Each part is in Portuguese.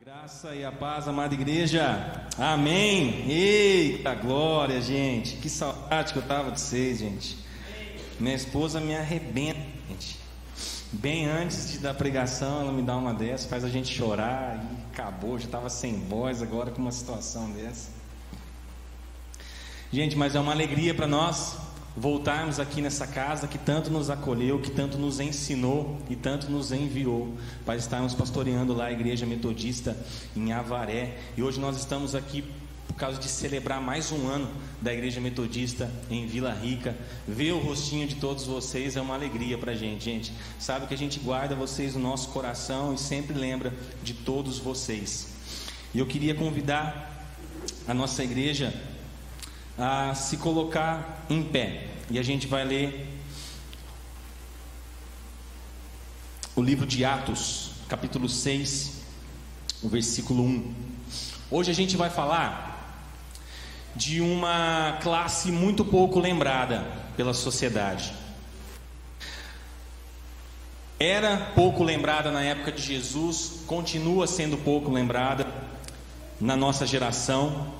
graça e a paz, amada igreja. Amém. Eita glória, gente. Que saudade que eu tava de vocês, gente. Minha esposa me arrebenta, gente. Bem antes de da pregação, ela me dá uma dessa, faz a gente chorar e acabou. Já estava sem voz agora com uma situação dessa. Gente, mas é uma alegria para nós voltarmos aqui nessa casa que tanto nos acolheu, que tanto nos ensinou e tanto nos enviou para estarmos pastoreando lá a igreja metodista em Avaré. E hoje nós estamos aqui por causa de celebrar mais um ano da igreja metodista em Vila Rica. Ver o rostinho de todos vocês é uma alegria para gente, gente. Sabe que a gente guarda vocês no nosso coração e sempre lembra de todos vocês. E eu queria convidar a nossa igreja a se colocar em pé. E a gente vai ler o livro de Atos, capítulo 6, o versículo 1. Hoje a gente vai falar de uma classe muito pouco lembrada pela sociedade. Era pouco lembrada na época de Jesus, continua sendo pouco lembrada na nossa geração,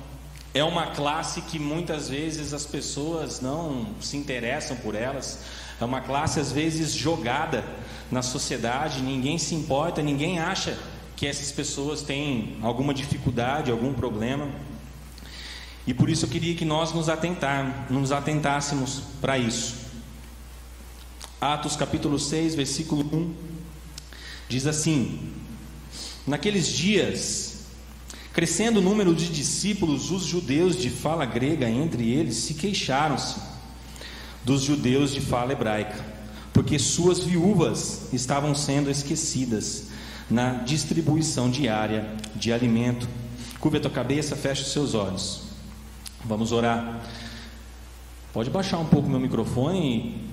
é uma classe que muitas vezes as pessoas não se interessam por elas. É uma classe às vezes jogada na sociedade, ninguém se importa, ninguém acha que essas pessoas têm alguma dificuldade, algum problema. E por isso eu queria que nós nos, atentar, nos atentássemos para isso. Atos capítulo 6, versículo 1 diz assim: Naqueles dias Crescendo o número de discípulos, os judeus de fala grega entre eles se queixaram-se dos judeus de fala hebraica, porque suas viúvas estavam sendo esquecidas na distribuição diária de alimento. Curva a tua cabeça, feche os seus olhos. Vamos orar. Pode baixar um pouco meu microfone,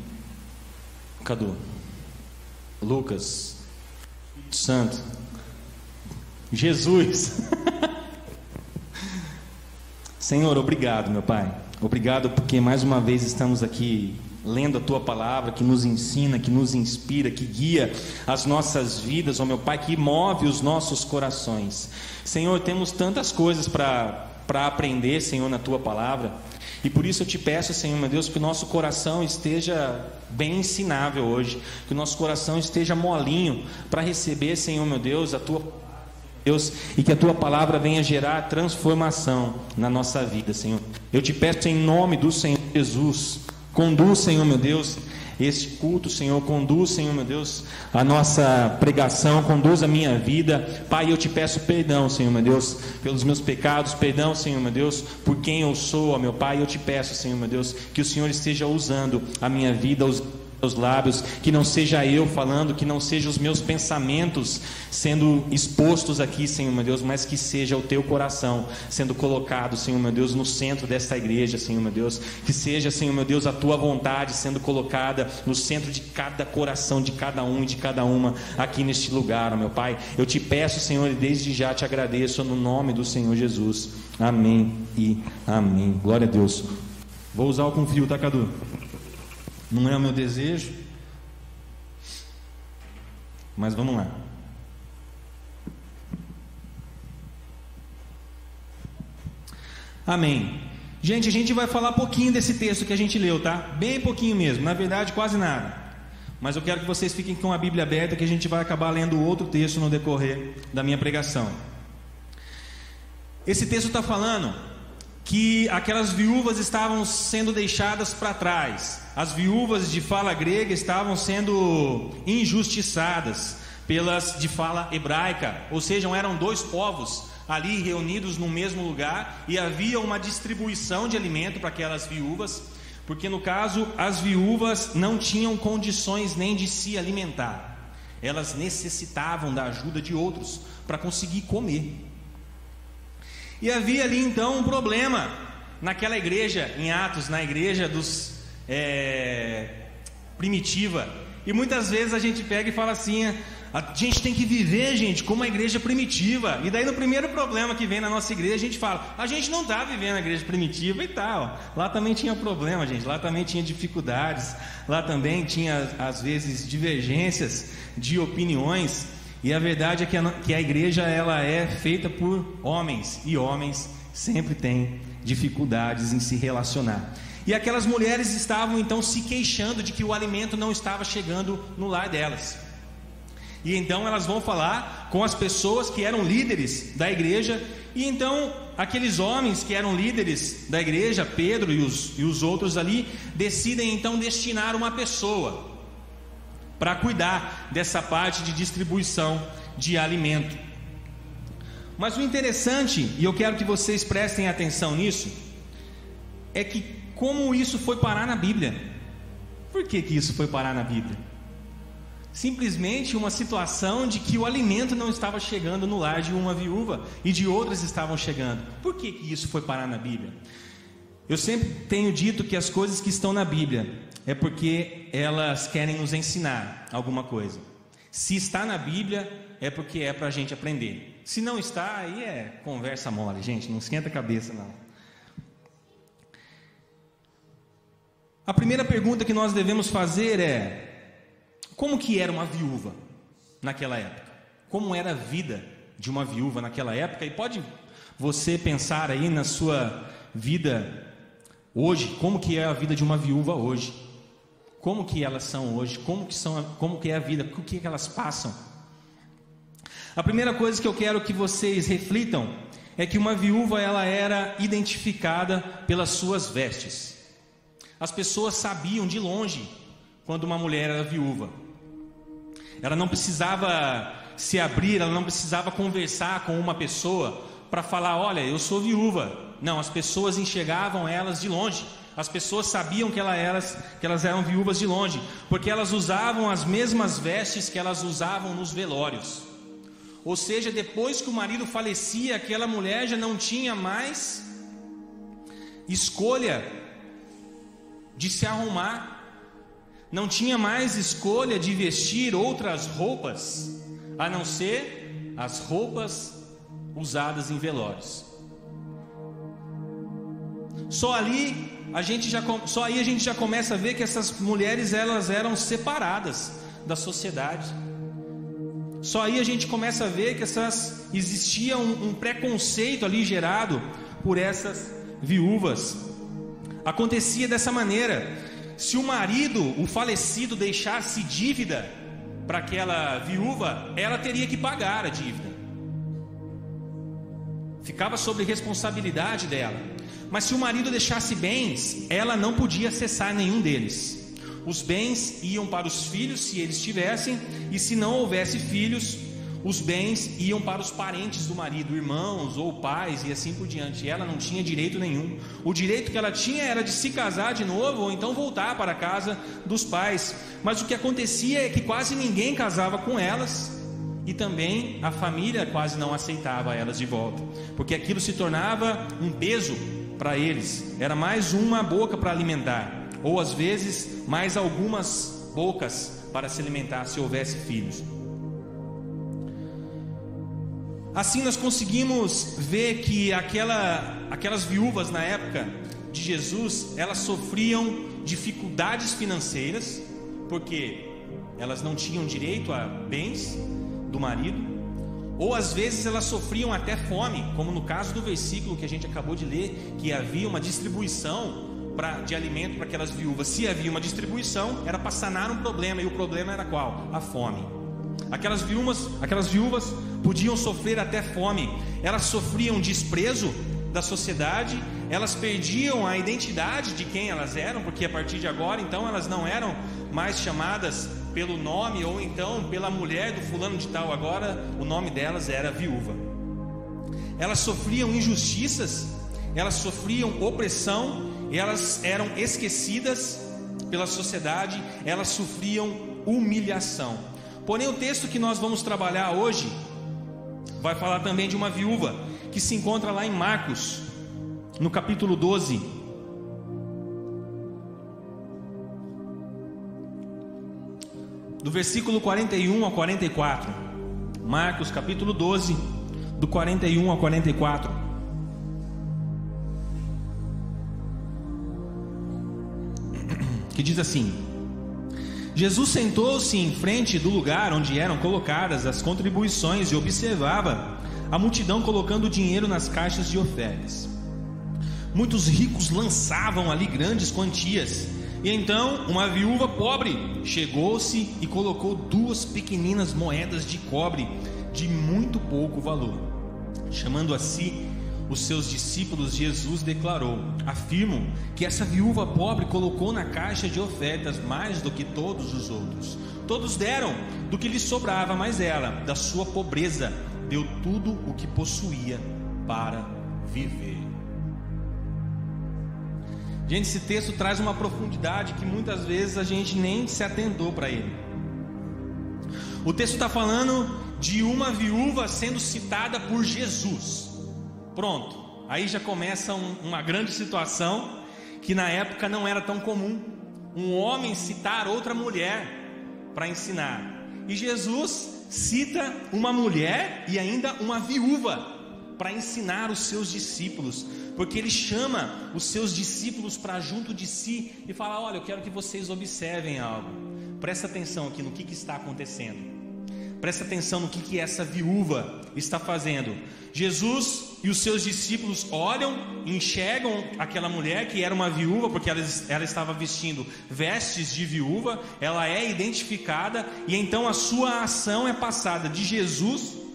Cadu. Lucas, Santo, Jesus. Senhor, obrigado, meu Pai. Obrigado porque mais uma vez estamos aqui lendo a tua palavra que nos ensina, que nos inspira, que guia as nossas vidas, ó oh meu Pai, que move os nossos corações. Senhor, temos tantas coisas para aprender, Senhor, na tua palavra. E por isso eu te peço, Senhor, meu Deus, que o nosso coração esteja bem ensinável hoje, que o nosso coração esteja molinho para receber, Senhor, meu Deus, a tua Deus, e que a tua palavra venha gerar transformação na nossa vida, Senhor. Eu te peço em nome do Senhor Jesus, conduz, Senhor meu Deus, este culto, Senhor, conduz, Senhor meu Deus, a nossa pregação, conduz a minha vida. Pai, eu te peço perdão, Senhor meu Deus, pelos meus pecados, perdão, Senhor meu Deus, por quem eu sou, meu Pai. Eu te peço, Senhor meu Deus, que o Senhor esteja usando a minha vida, os meus lábios, que não seja eu falando, que não sejam os meus pensamentos sendo expostos aqui, Senhor meu Deus, mas que seja o teu coração sendo colocado, Senhor meu Deus, no centro desta igreja, Senhor meu Deus, que seja, Senhor meu Deus, a tua vontade sendo colocada no centro de cada coração, de cada um e de cada uma aqui neste lugar, meu Pai. Eu te peço, Senhor, e desde já te agradeço no nome do Senhor Jesus. Amém e amém. Glória a Deus. Vou usar o confio, tá, Cadu? Não é o meu desejo, mas vamos lá. Amém. Gente, a gente vai falar pouquinho desse texto que a gente leu, tá? Bem pouquinho mesmo, na verdade, quase nada. Mas eu quero que vocês fiquem com a Bíblia aberta, que a gente vai acabar lendo outro texto no decorrer da minha pregação. Esse texto está falando que aquelas viúvas estavam sendo deixadas para trás. As viúvas de fala grega estavam sendo injustiçadas pelas de fala hebraica, ou seja, eram dois povos ali reunidos no mesmo lugar e havia uma distribuição de alimento para aquelas viúvas, porque no caso as viúvas não tinham condições nem de se alimentar. Elas necessitavam da ajuda de outros para conseguir comer. E havia ali então um problema naquela igreja, em Atos, na igreja dos é, primitiva. E muitas vezes a gente pega e fala assim: a gente tem que viver, gente, como uma igreja primitiva. E daí no primeiro problema que vem na nossa igreja, a gente fala: a gente não está vivendo a igreja primitiva e tal. Lá também tinha problema, gente. Lá também tinha dificuldades. Lá também tinha às vezes divergências de opiniões. E a verdade é que a, que a igreja ela é feita por homens e homens sempre têm dificuldades em se relacionar. E aquelas mulheres estavam então se queixando de que o alimento não estava chegando no lar delas. E então elas vão falar com as pessoas que eram líderes da igreja, e então aqueles homens que eram líderes da igreja, Pedro e os, e os outros ali, decidem então destinar uma pessoa para cuidar dessa parte de distribuição de alimento. Mas o interessante, e eu quero que vocês prestem atenção nisso, é que como isso foi parar na Bíblia. Por que, que isso foi parar na Bíblia? Simplesmente uma situação de que o alimento não estava chegando no lar de uma viúva e de outras estavam chegando. Por que, que isso foi parar na Bíblia? Eu sempre tenho dito que as coisas que estão na Bíblia é porque elas querem nos ensinar alguma coisa. Se está na Bíblia, é porque é para a gente aprender. Se não está, aí é conversa mole, gente, não esquenta a cabeça não. A primeira pergunta que nós devemos fazer é: como que era uma viúva naquela época? Como era a vida de uma viúva naquela época? E pode você pensar aí na sua vida hoje, como que é a vida de uma viúva hoje? Como que elas são hoje? Como que são, como que é a vida? O que, que elas passam? A primeira coisa que eu quero que vocês reflitam é que uma viúva ela era identificada pelas suas vestes. As pessoas sabiam de longe quando uma mulher era viúva. Ela não precisava se abrir, ela não precisava conversar com uma pessoa para falar: Olha, eu sou viúva. Não, as pessoas enxergavam elas de longe. As pessoas sabiam que, elas, que elas eram viúvas de longe, porque elas usavam as mesmas vestes que elas usavam nos velórios. Ou seja, depois que o marido falecia, aquela mulher já não tinha mais escolha de se arrumar, não tinha mais escolha de vestir outras roupas, a não ser as roupas usadas em velórios. Só ali a gente já só aí a gente já começa a ver que essas mulheres elas eram separadas da sociedade. Só aí a gente começa a ver que essas existia um, um preconceito ali gerado por essas viúvas. Acontecia dessa maneira: se o marido, o falecido, deixasse dívida para aquela viúva, ela teria que pagar a dívida. Ficava sobre responsabilidade dela. Mas se o marido deixasse bens, ela não podia acessar nenhum deles. Os bens iam para os filhos, se eles tivessem, e se não houvesse filhos, os bens iam para os parentes do marido, irmãos ou pais e assim por diante. Ela não tinha direito nenhum. O direito que ela tinha era de se casar de novo ou então voltar para a casa dos pais. Mas o que acontecia é que quase ninguém casava com elas e também a família quase não aceitava elas de volta, porque aquilo se tornava um peso para eles. Era mais uma boca para alimentar, ou às vezes mais algumas bocas para se alimentar se houvesse filhos. Assim nós conseguimos ver que aquela, aquelas viúvas na época de Jesus, elas sofriam dificuldades financeiras, porque elas não tinham direito a bens do marido, ou às vezes elas sofriam até fome, como no caso do versículo que a gente acabou de ler, que havia uma distribuição pra, de alimento para aquelas viúvas. Se havia uma distribuição, era para sanar um problema, e o problema era qual? A fome. Aquelas viúvas, aquelas viúvas podiam sofrer até fome, elas sofriam desprezo da sociedade, elas perdiam a identidade de quem elas eram, porque a partir de agora, então, elas não eram mais chamadas pelo nome ou então pela mulher do fulano de tal, agora o nome delas era viúva. Elas sofriam injustiças, elas sofriam opressão, elas eram esquecidas pela sociedade, elas sofriam humilhação. Porém, o texto que nós vamos trabalhar hoje vai falar também de uma viúva que se encontra lá em Marcos, no capítulo 12. Do versículo 41 ao 44. Marcos, capítulo 12, do 41 ao 44. Que diz assim: Jesus sentou-se em frente do lugar onde eram colocadas as contribuições e observava a multidão colocando dinheiro nas caixas de ofertas. Muitos ricos lançavam ali grandes quantias. E então uma viúva pobre chegou-se e colocou duas pequeninas moedas de cobre de muito pouco valor. Chamando a si os seus discípulos, Jesus declarou: Afirmo que essa viúva pobre colocou na caixa de ofertas mais do que todos os outros. Todos deram do que lhe sobrava, mas ela, da sua pobreza, deu tudo o que possuía para viver. Gente, esse texto traz uma profundidade que muitas vezes a gente nem se atentou para ele. O texto está falando de uma viúva sendo citada por Jesus. Pronto, aí já começa um, uma grande situação que na época não era tão comum. Um homem citar outra mulher para ensinar. E Jesus cita uma mulher e ainda uma viúva para ensinar os seus discípulos, porque ele chama os seus discípulos para junto de si e fala: Olha, eu quero que vocês observem algo, presta atenção aqui no que, que está acontecendo. Presta atenção no que, que essa viúva está fazendo. Jesus e os seus discípulos olham, enxergam aquela mulher que era uma viúva, porque ela, ela estava vestindo vestes de viúva, ela é identificada, e então a sua ação é passada de Jesus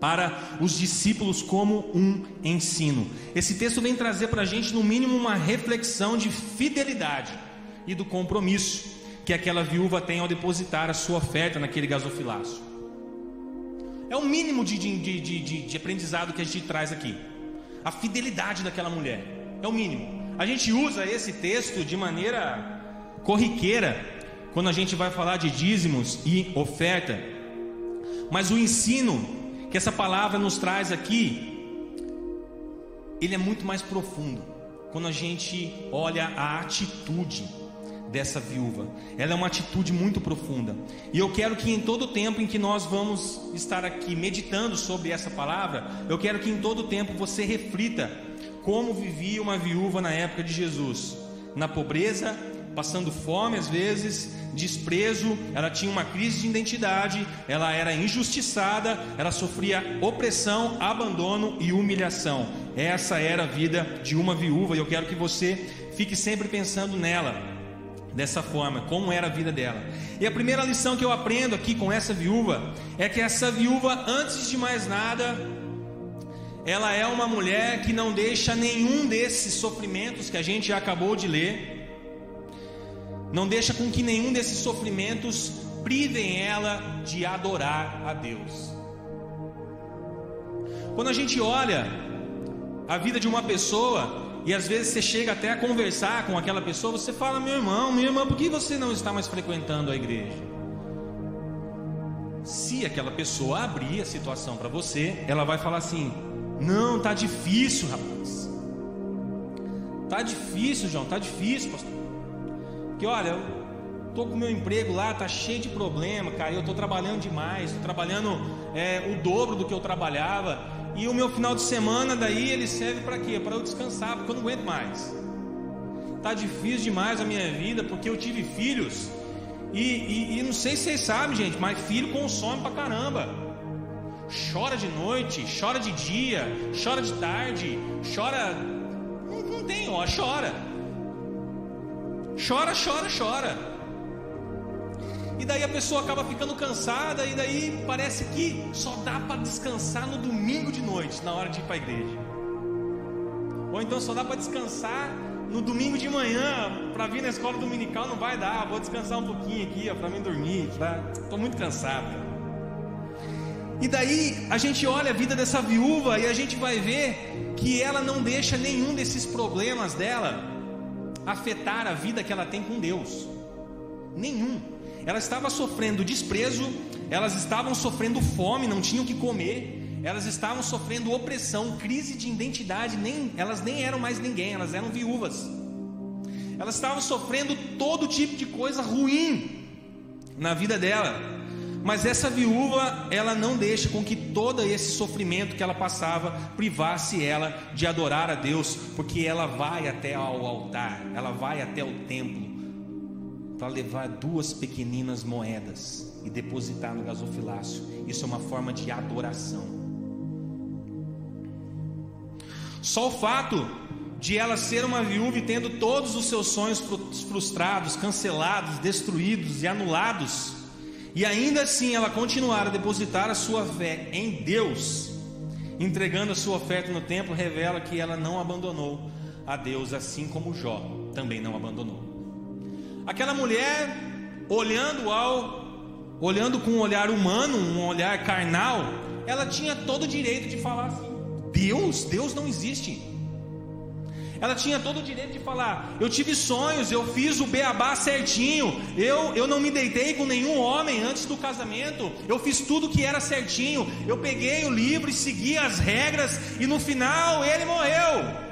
para os discípulos como um ensino. Esse texto vem trazer para a gente, no mínimo, uma reflexão de fidelidade e do compromisso que aquela viúva tem ao depositar a sua oferta naquele gasofilaço. É o mínimo de, de, de, de, aprendizado que a gente traz aqui. A fidelidade daquela mulher. É o mínimo. A gente usa esse texto de maneira corriqueira quando a gente vai falar de dízimos e oferta. Mas o ensino que essa palavra nos traz aqui, ele é muito mais profundo. Quando a gente olha a atitude dessa viúva. Ela é uma atitude muito profunda. E eu quero que em todo o tempo em que nós vamos estar aqui meditando sobre essa palavra, eu quero que em todo o tempo você reflita como vivia uma viúva na época de Jesus, na pobreza, passando fome às vezes, desprezo, ela tinha uma crise de identidade, ela era injustiçada, ela sofria opressão, abandono e humilhação. Essa era a vida de uma viúva e eu quero que você fique sempre pensando nela dessa forma, como era a vida dela. E a primeira lição que eu aprendo aqui com essa viúva é que essa viúva, antes de mais nada, ela é uma mulher que não deixa nenhum desses sofrimentos que a gente acabou de ler, não deixa com que nenhum desses sofrimentos privem ela de adorar a Deus. Quando a gente olha a vida de uma pessoa, e às vezes você chega até a conversar com aquela pessoa, você fala: Meu irmão, minha irmã, por que você não está mais frequentando a igreja? Se aquela pessoa abrir a situação para você, ela vai falar assim: Não, tá difícil, rapaz. Tá difícil, João, tá difícil, pastor. Porque olha, eu tô com meu emprego lá, tá cheio de problema, cara. Eu tô trabalhando demais, tô trabalhando é, o dobro do que eu trabalhava. E o meu final de semana daí ele serve para quê? Para eu descansar, porque eu não aguento mais. Tá difícil demais a minha vida, porque eu tive filhos. E, e, e não sei se vocês sabem, gente, mas filho consome pra caramba. Chora de noite, chora de dia, chora de tarde, chora. Não, não tem, ó, chora. Chora, chora, chora. E daí a pessoa acaba ficando cansada e daí parece que só dá para descansar no domingo de noite, na hora de ir para a igreja. Ou então só dá para descansar no domingo de manhã, para vir na escola dominical não vai dar, vou descansar um pouquinho aqui, para mim dormir, tá? Muito cansado. E daí a gente olha a vida dessa viúva e a gente vai ver que ela não deixa nenhum desses problemas dela afetar a vida que ela tem com Deus. Nenhum. Ela estava sofrendo desprezo, elas estavam sofrendo fome, não tinham o que comer, elas estavam sofrendo opressão, crise de identidade, nem, elas nem eram mais ninguém, elas eram viúvas. Elas estavam sofrendo todo tipo de coisa ruim na vida dela. Mas essa viúva, ela não deixa com que todo esse sofrimento que ela passava privasse ela de adorar a Deus, porque ela vai até ao altar, ela vai até o templo para levar duas pequeninas moedas e depositar no gasofilácio. Isso é uma forma de adoração. Só o fato de ela ser uma viúva e tendo todos os seus sonhos frustrados, cancelados, destruídos e anulados, e ainda assim ela continuar a depositar a sua fé em Deus, entregando a sua oferta no templo, revela que ela não abandonou a Deus, assim como Jó também não abandonou. Aquela mulher olhando ao olhando com um olhar humano, um olhar carnal, ela tinha todo o direito de falar assim: Deus, Deus não existe. Ela tinha todo o direito de falar: Eu tive sonhos, eu fiz o beabá certinho, eu, eu não me deitei com nenhum homem antes do casamento, eu fiz tudo que era certinho, eu peguei o livro e segui as regras, e no final ele morreu.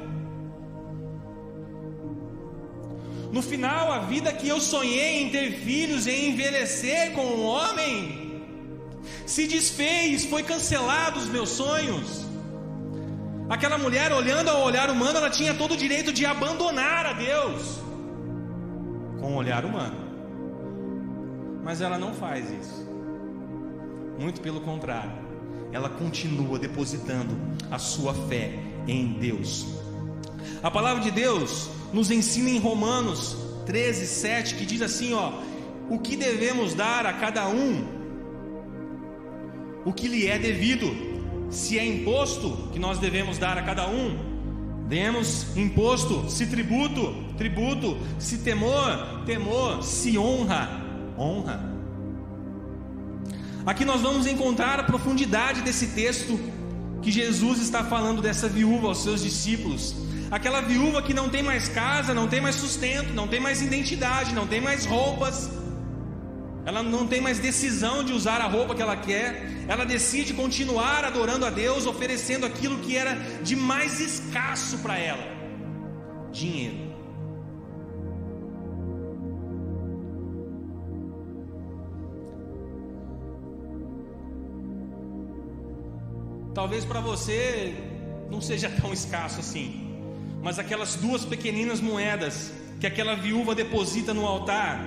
No final, a vida que eu sonhei em ter filhos, em envelhecer com um homem, se desfez, foi cancelado os meus sonhos. Aquela mulher, olhando ao olhar humano, ela tinha todo o direito de abandonar a Deus com o olhar humano. Mas ela não faz isso. Muito pelo contrário, ela continua depositando a sua fé em Deus. A palavra de Deus nos ensina em Romanos 13, 7, que diz assim: ó, o que devemos dar a cada um, o que lhe é devido, se é imposto que nós devemos dar a cada um, demos imposto, se tributo, tributo, se temor, temor, se honra, honra. Aqui nós vamos encontrar a profundidade desse texto que Jesus está falando dessa viúva aos seus discípulos. Aquela viúva que não tem mais casa, não tem mais sustento, não tem mais identidade, não tem mais roupas. Ela não tem mais decisão de usar a roupa que ela quer. Ela decide continuar adorando a Deus, oferecendo aquilo que era de mais escasso para ela: dinheiro. Talvez para você não seja tão escasso assim. Mas aquelas duas pequeninas moedas que aquela viúva deposita no altar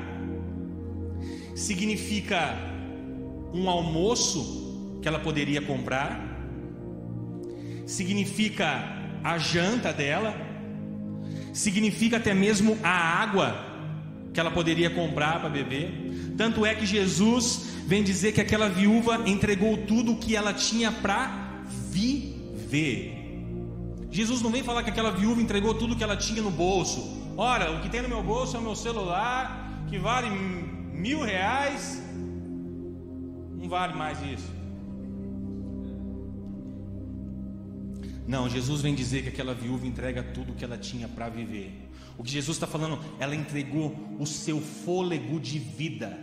significa um almoço que ela poderia comprar, significa a janta dela, significa até mesmo a água que ela poderia comprar para beber. Tanto é que Jesus vem dizer que aquela viúva entregou tudo o que ela tinha para viver. Jesus não vem falar que aquela viúva entregou tudo que ela tinha no bolso. Ora, o que tem no meu bolso é o meu celular, que vale mil reais. Não vale mais isso. Não, Jesus vem dizer que aquela viúva entrega tudo que ela tinha para viver. O que Jesus está falando, ela entregou o seu fôlego de vida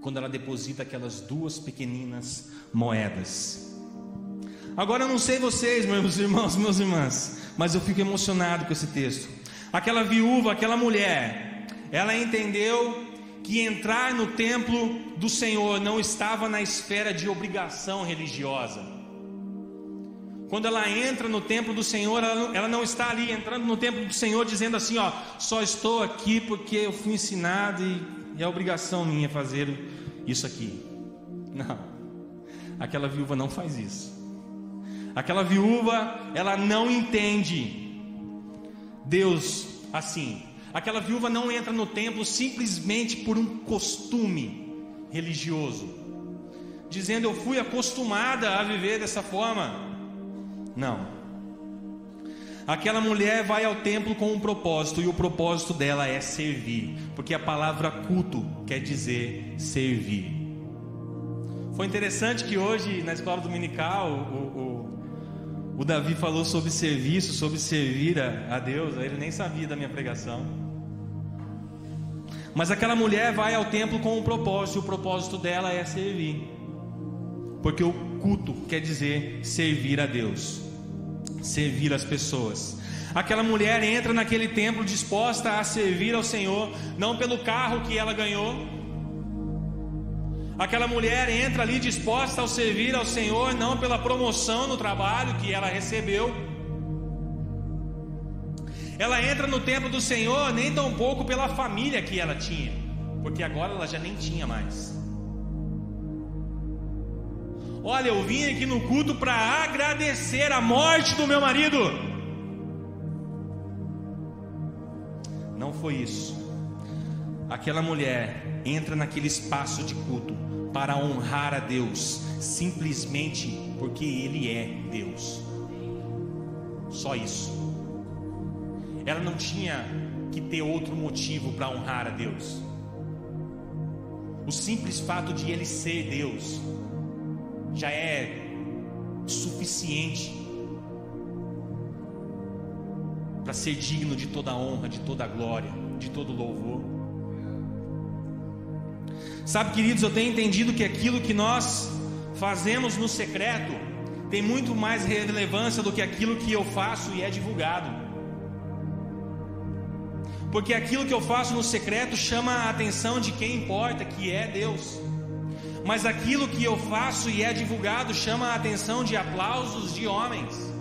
quando ela deposita aquelas duas pequeninas moedas. Agora eu não sei vocês, meus irmãos, meus irmãs, mas eu fico emocionado com esse texto. Aquela viúva, aquela mulher, ela entendeu que entrar no templo do Senhor não estava na esfera de obrigação religiosa. Quando ela entra no templo do Senhor, ela não, ela não, está ali entrando no templo do Senhor dizendo assim: Ó, só estou aqui porque eu fui ensinado e, e é obrigação minha fazer isso aqui. Não, aquela viúva não faz isso. Aquela viúva, ela não entende Deus assim. Aquela viúva não entra no templo simplesmente por um costume religioso, dizendo eu fui acostumada a viver dessa forma. Não. Aquela mulher vai ao templo com um propósito e o propósito dela é servir, porque a palavra culto quer dizer servir. Foi interessante que hoje na escola dominical o, o o Davi falou sobre serviço, sobre servir a, a Deus, ele nem sabia da minha pregação. Mas aquela mulher vai ao templo com um propósito, e o propósito dela é servir. Porque o culto quer dizer servir a Deus, servir as pessoas. Aquela mulher entra naquele templo disposta a servir ao Senhor, não pelo carro que ela ganhou, Aquela mulher entra ali disposta ao servir ao Senhor, não pela promoção no trabalho que ela recebeu. Ela entra no templo do Senhor nem tão pouco pela família que ela tinha, porque agora ela já nem tinha mais. Olha, eu vim aqui no culto para agradecer a morte do meu marido. Não foi isso. Aquela mulher entra naquele espaço de culto para honrar a Deus, simplesmente porque Ele é Deus. Só isso. Ela não tinha que ter outro motivo para honrar a Deus. O simples fato de Ele ser Deus já é suficiente para ser digno de toda honra, de toda glória, de todo louvor. Sabe, queridos, eu tenho entendido que aquilo que nós fazemos no secreto tem muito mais relevância do que aquilo que eu faço e é divulgado. Porque aquilo que eu faço no secreto chama a atenção de quem importa, que é Deus. Mas aquilo que eu faço e é divulgado chama a atenção de aplausos de homens.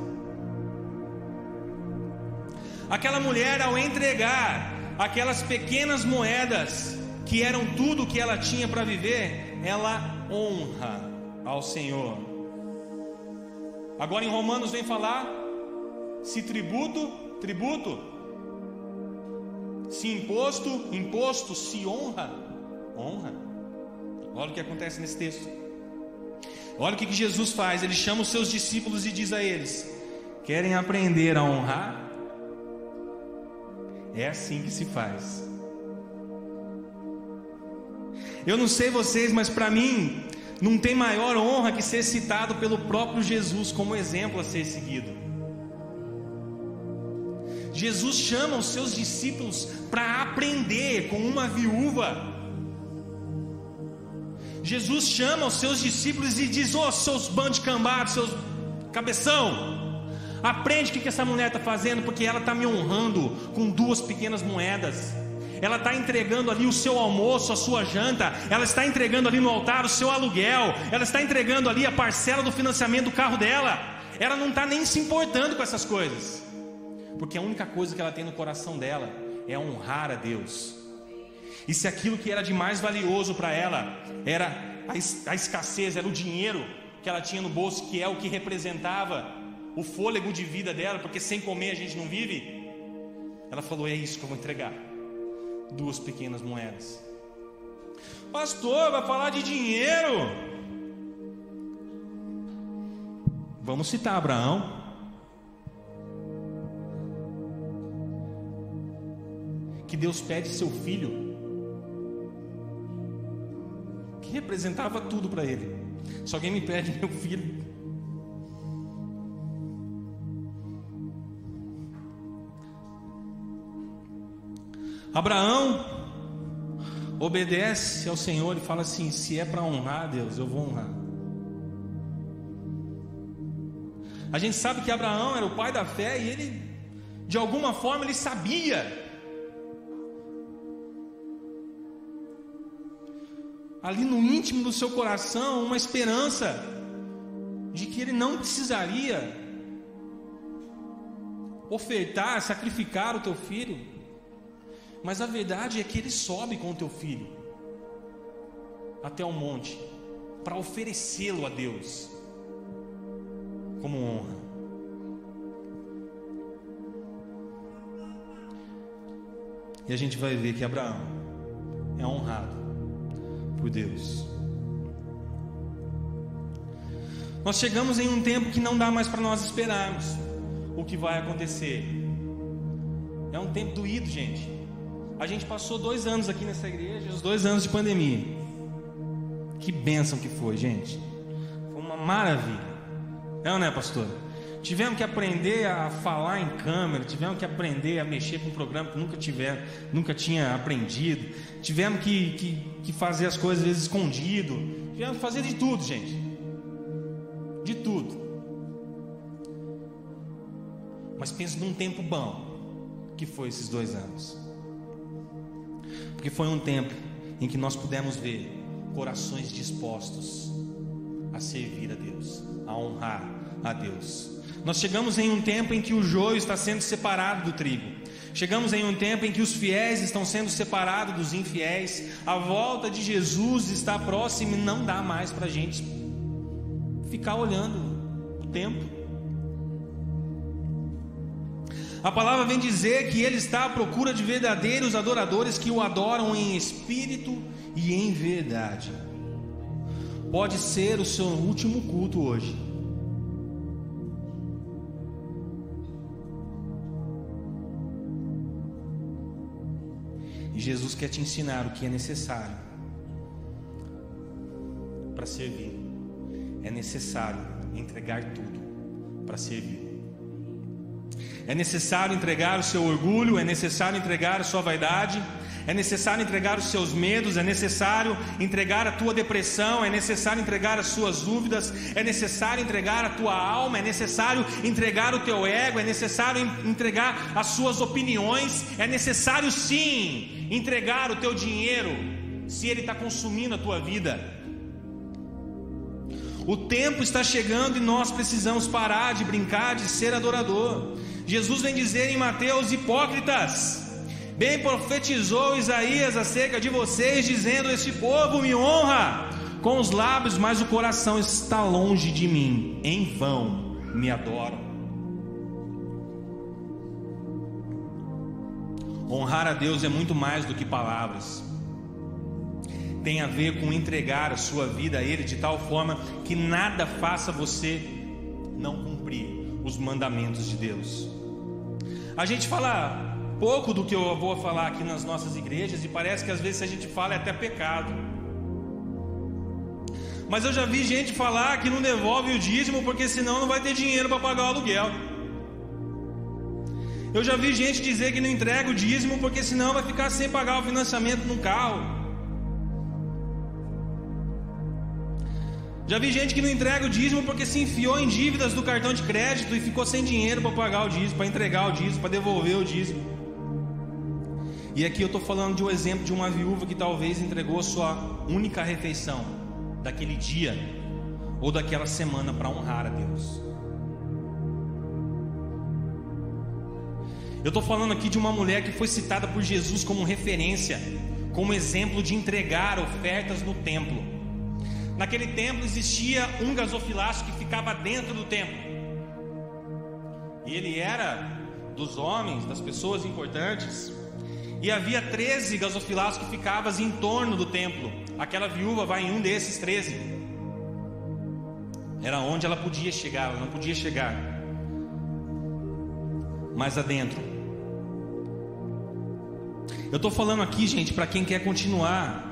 Aquela mulher, ao entregar aquelas pequenas moedas, que eram tudo que ela tinha para viver, ela honra ao Senhor. Agora em Romanos vem falar se tributo, tributo, se imposto, imposto, se honra, honra. Olha o que acontece nesse texto. Olha o que Jesus faz. Ele chama os seus discípulos e diz a eles: Querem aprender a honrar? É assim que se faz. Eu não sei vocês, mas para mim, não tem maior honra que ser citado pelo próprio Jesus como exemplo a ser seguido. Jesus chama os seus discípulos para aprender com uma viúva. Jesus chama os seus discípulos e diz: Ô oh, seus bandos cambados, seus cabeção, aprende o que, que essa mulher está fazendo, porque ela está me honrando com duas pequenas moedas ela está entregando ali o seu almoço, a sua janta, ela está entregando ali no altar o seu aluguel, ela está entregando ali a parcela do financiamento do carro dela. Ela não está nem se importando com essas coisas, porque a única coisa que ela tem no coração dela é honrar a Deus. E se aquilo que era de mais valioso para ela era a escassez, era o dinheiro que ela tinha no bolso, que é o que representava o fôlego de vida dela, porque sem comer a gente não vive. Ela falou: É isso que eu vou entregar duas pequenas moedas. Pastor, vai falar de dinheiro? Vamos citar Abraão. Que Deus pede seu filho, representava tudo para ele. Se alguém me pede meu filho, Abraão obedece ao Senhor e fala assim: se é para honrar Deus, eu vou honrar. A gente sabe que Abraão era o pai da fé e ele, de alguma forma, ele sabia. Ali no íntimo do seu coração, uma esperança de que ele não precisaria ofertar, sacrificar o teu filho. Mas a verdade é que ele sobe com o teu filho até o monte para oferecê-lo a Deus como honra. E a gente vai ver que Abraão é honrado por Deus. Nós chegamos em um tempo que não dá mais para nós esperarmos o que vai acontecer. É um tempo doído, gente. A gente passou dois anos aqui nessa igreja, os dois anos de pandemia. Que bênção que foi, gente. Foi uma maravilha. É ou não é, pastor? Tivemos que aprender a falar em câmera, tivemos que aprender a mexer com um programa que nunca tiver, nunca tinha aprendido. Tivemos que, que, que fazer as coisas às vezes escondido. Tivemos que fazer de tudo, gente. De tudo. Mas pensa num tempo bom que foi esses dois anos. Porque foi um tempo em que nós pudemos ver corações dispostos a servir a Deus, a honrar a Deus. Nós chegamos em um tempo em que o joio está sendo separado do trigo. Chegamos em um tempo em que os fiéis estão sendo separados dos infiéis, a volta de Jesus está próxima e não dá mais para a gente ficar olhando o tempo. A palavra vem dizer que Ele está à procura de verdadeiros adoradores que o adoram em espírito e em verdade. Pode ser o seu último culto hoje. Jesus quer te ensinar o que é necessário para servir. É necessário entregar tudo para servir. É necessário entregar o seu orgulho, é necessário entregar a sua vaidade, é necessário entregar os seus medos, é necessário entregar a tua depressão, é necessário entregar as suas dúvidas, é necessário entregar a tua alma, é necessário entregar o teu ego, é necessário entregar as suas opiniões, é necessário sim entregar o teu dinheiro, se ele está consumindo a tua vida. O tempo está chegando e nós precisamos parar de brincar de ser adorador. Jesus vem dizer em Mateus: hipócritas, Bem profetizou Isaías acerca de vocês, dizendo: Este povo me honra com os lábios, mas o coração está longe de mim, em vão me adoram. Honrar a Deus é muito mais do que palavras. Tem a ver com entregar a sua vida a Ele de tal forma que nada faça você não cumprir os mandamentos de Deus. A gente fala pouco do que eu vou falar aqui nas nossas igrejas e parece que às vezes a gente fala é até pecado. Mas eu já vi gente falar que não devolve o dízimo porque senão não vai ter dinheiro para pagar o aluguel. Eu já vi gente dizer que não entrega o dízimo porque senão vai ficar sem pagar o financiamento no carro. Já vi gente que não entrega o dízimo porque se enfiou em dívidas do cartão de crédito e ficou sem dinheiro para pagar o dízimo, para entregar o dízimo, para devolver o dízimo. E aqui eu estou falando de um exemplo de uma viúva que talvez entregou a sua única refeição daquele dia ou daquela semana para honrar a Deus. Eu estou falando aqui de uma mulher que foi citada por Jesus como referência, como exemplo de entregar ofertas no templo. Naquele templo existia um gasofilácio que ficava dentro do templo. E ele era dos homens, das pessoas importantes. E havia 13 gasofilácios que ficavam em torno do templo. Aquela viúva vai em um desses 13. Era onde ela podia chegar, ela não podia chegar mais adentro. Eu estou falando aqui, gente, para quem quer continuar,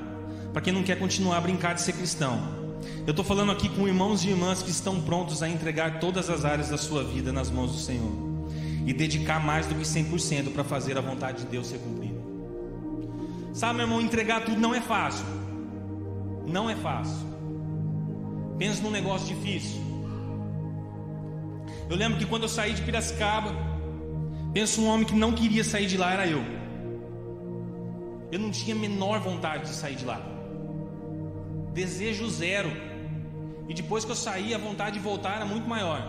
para quem não quer continuar a brincar de ser cristão. Eu estou falando aqui com irmãos e irmãs que estão prontos a entregar todas as áreas da sua vida nas mãos do Senhor e dedicar mais do que 100% para fazer a vontade de Deus ser cumprida. Sabe, meu irmão, entregar tudo não é fácil. Não é fácil. Pensa num negócio difícil. Eu lembro que quando eu saí de Piracicaba, penso um homem que não queria sair de lá era eu. Eu não tinha a menor vontade de sair de lá. Desejo zero. E depois que eu saí, a vontade de voltar era muito maior.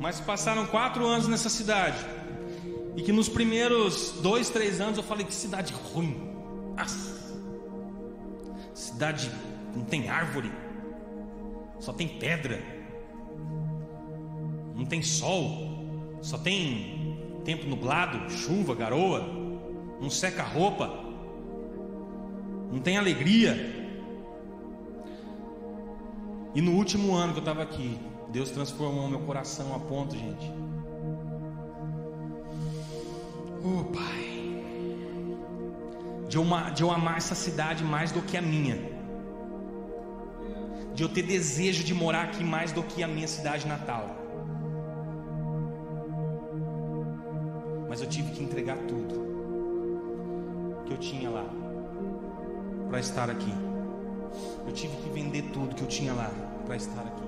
Mas passaram quatro anos nessa cidade. E que nos primeiros dois, três anos eu falei que cidade ruim. Nossa. Cidade não tem árvore, só tem pedra, não tem sol, só tem tempo nublado, chuva, garoa, não seca roupa, não tem alegria. E no último ano que eu estava aqui, Deus transformou meu coração a ponto, gente, Oh, Pai, de eu, de eu amar essa cidade mais do que a minha, de eu ter desejo de morar aqui mais do que a minha cidade natal. Mas eu tive que entregar tudo que eu tinha lá para estar aqui. Eu tive que vender tudo que eu tinha lá para estar aqui.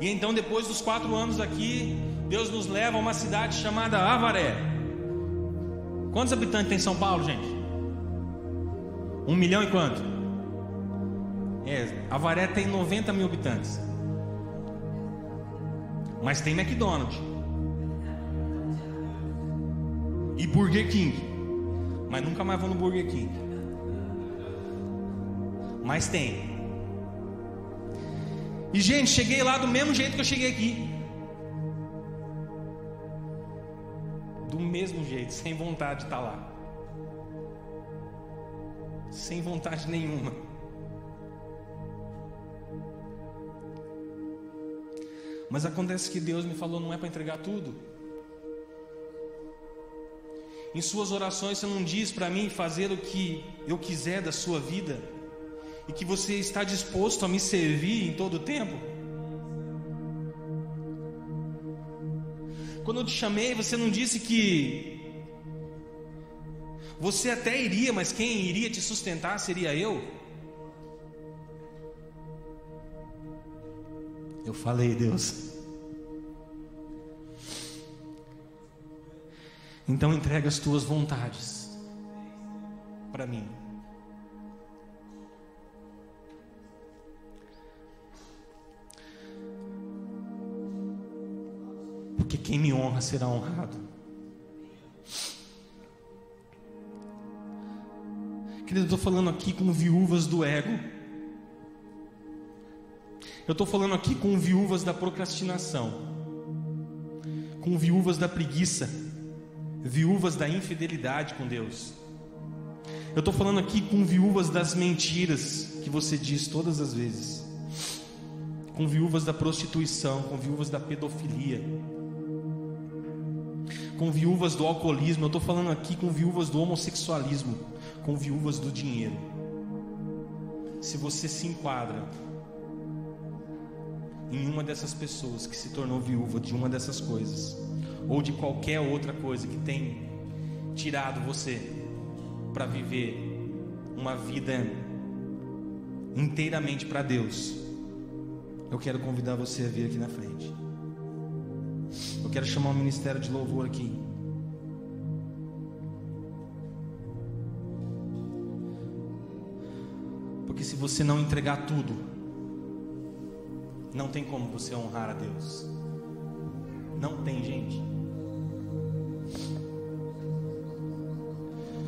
E então, depois dos quatro anos aqui, Deus nos leva a uma cidade chamada Avaré. Quantos habitantes tem São Paulo, gente? Um milhão e quanto? É, Avaré tem 90 mil habitantes. Mas tem McDonald's. e Burger King, mas nunca mais vou no Burger King. Mas tem. E gente, cheguei lá do mesmo jeito que eu cheguei aqui. Do mesmo jeito, sem vontade de estar lá. Sem vontade nenhuma. Mas acontece que Deus me falou não é para entregar tudo. Em suas orações você não diz para mim fazer o que eu quiser da sua vida e que você está disposto a me servir em todo o tempo? Quando eu te chamei, você não disse que você até iria, mas quem iria te sustentar seria eu? Eu falei, Deus. Então entrega as tuas vontades para mim. Porque quem me honra será honrado. Querido, eu estou falando aqui com viúvas do ego. Eu estou falando aqui com viúvas da procrastinação, com viúvas da preguiça, viúvas da infidelidade com Deus. Eu estou falando aqui com viúvas das mentiras que você diz todas as vezes, com viúvas da prostituição, com viúvas da pedofilia, com viúvas do alcoolismo. Eu estou falando aqui com viúvas do homossexualismo, com viúvas do dinheiro. Se você se enquadra em uma dessas pessoas que se tornou viúva de uma dessas coisas, ou de qualquer outra coisa que tem tirado você para viver uma vida inteiramente para Deus, eu quero convidar você a vir aqui na frente. Quero chamar o ministério de louvor aqui. Porque se você não entregar tudo, não tem como você honrar a Deus. Não tem, gente.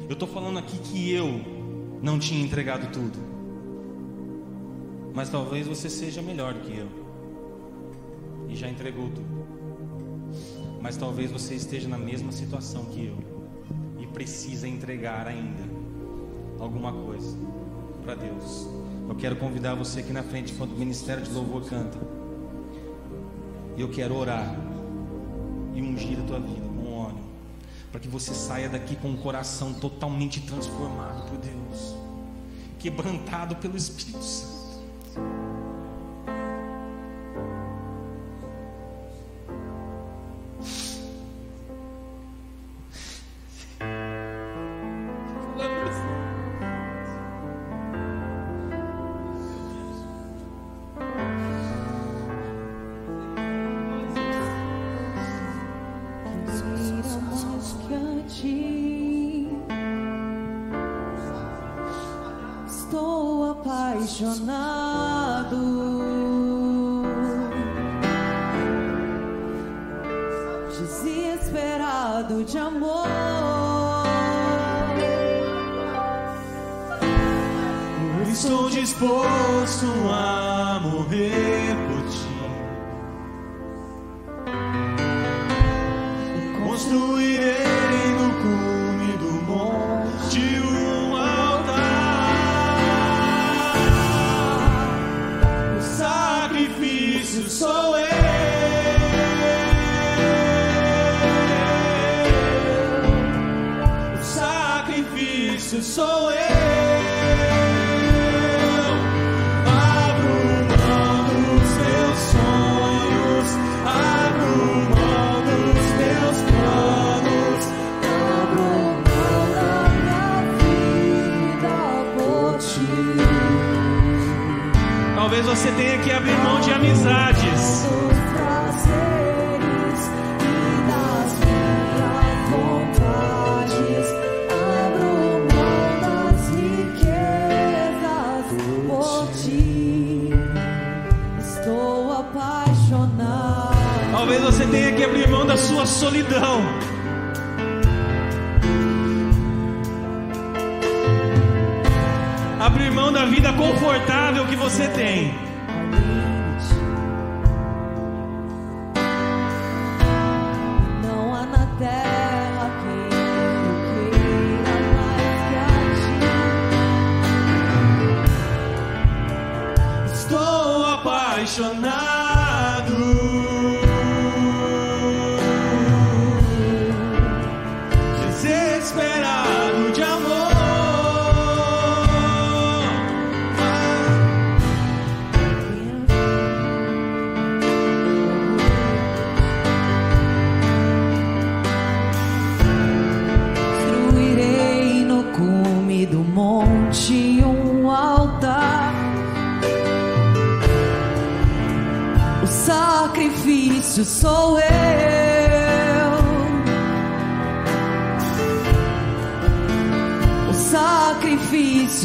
Eu estou falando aqui que eu não tinha entregado tudo. Mas talvez você seja melhor do que eu. E já entregou tudo. Mas talvez você esteja na mesma situação que eu. E precisa entregar ainda alguma coisa para Deus. Eu quero convidar você aqui na frente, enquanto o Ministério de Louvor canta. E eu quero orar e ungir a tua vida com óleo, para que você saia daqui com o coração totalmente transformado por Deus, quebrantado pelo Espírito Santo. construirei no cume do monte um altar. O sacrifício sou eu. O sacrifício sou eu. você tenha que abrir mão de amizades. Talvez você tenha que abrir mão da sua solidão. Abrir mão da vida confortável que você tem. apaixonado.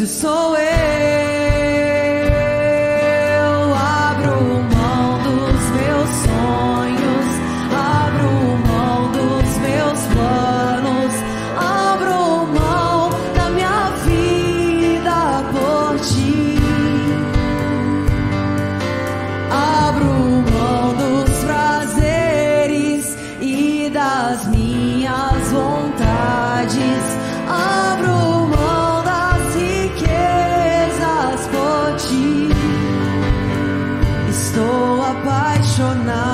Sou eu. 说那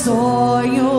Soy. you.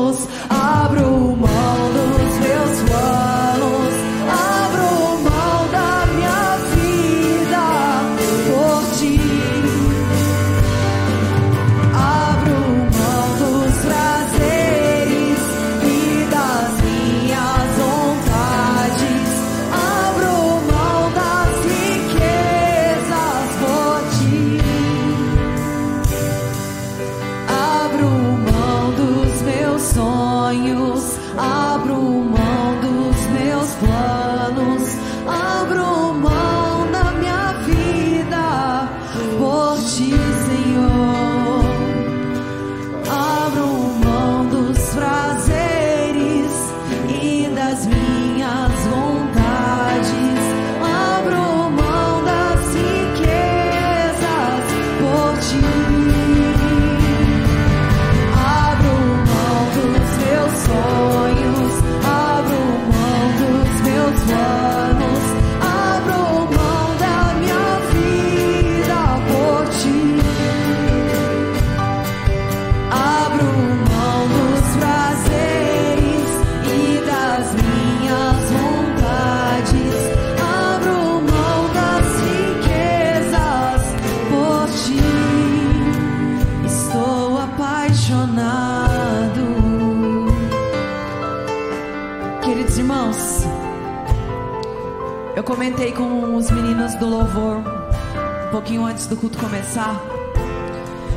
antes do culto começar,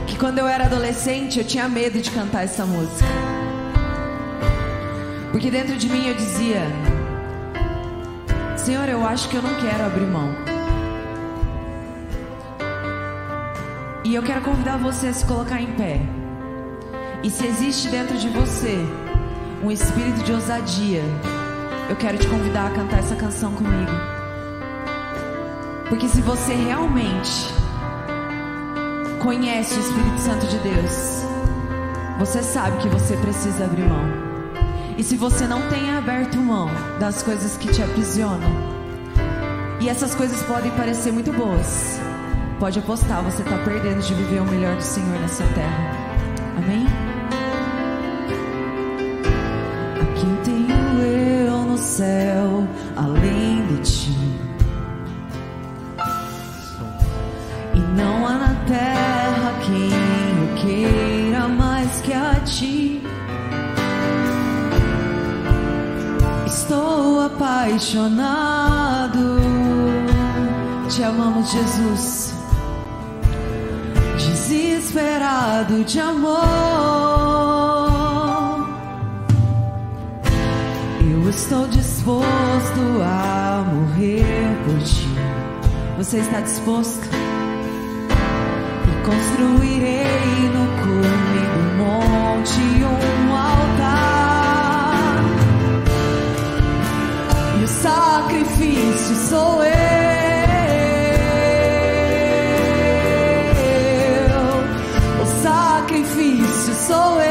que quando eu era adolescente eu tinha medo de cantar essa música. Porque dentro de mim eu dizia: Senhor, eu acho que eu não quero abrir mão. E eu quero convidar você a se colocar em pé. E se existe dentro de você um espírito de ousadia, eu quero te convidar a cantar essa canção comigo. Porque se você realmente conhece o Espírito Santo de Deus, você sabe que você precisa abrir mão. E se você não tem aberto mão das coisas que te aprisionam, e essas coisas podem parecer muito boas, pode apostar, você está perdendo de viver o melhor do Senhor nessa terra. Amém? Quem tenho eu no céu além de ti? Apaixonado, te amamos, Jesus. Desesperado de amor. Eu estou disposto a morrer por ti. Você está disposto? E construirei no cume do monte um sacrifício sou eu. O sacrifício sou eu.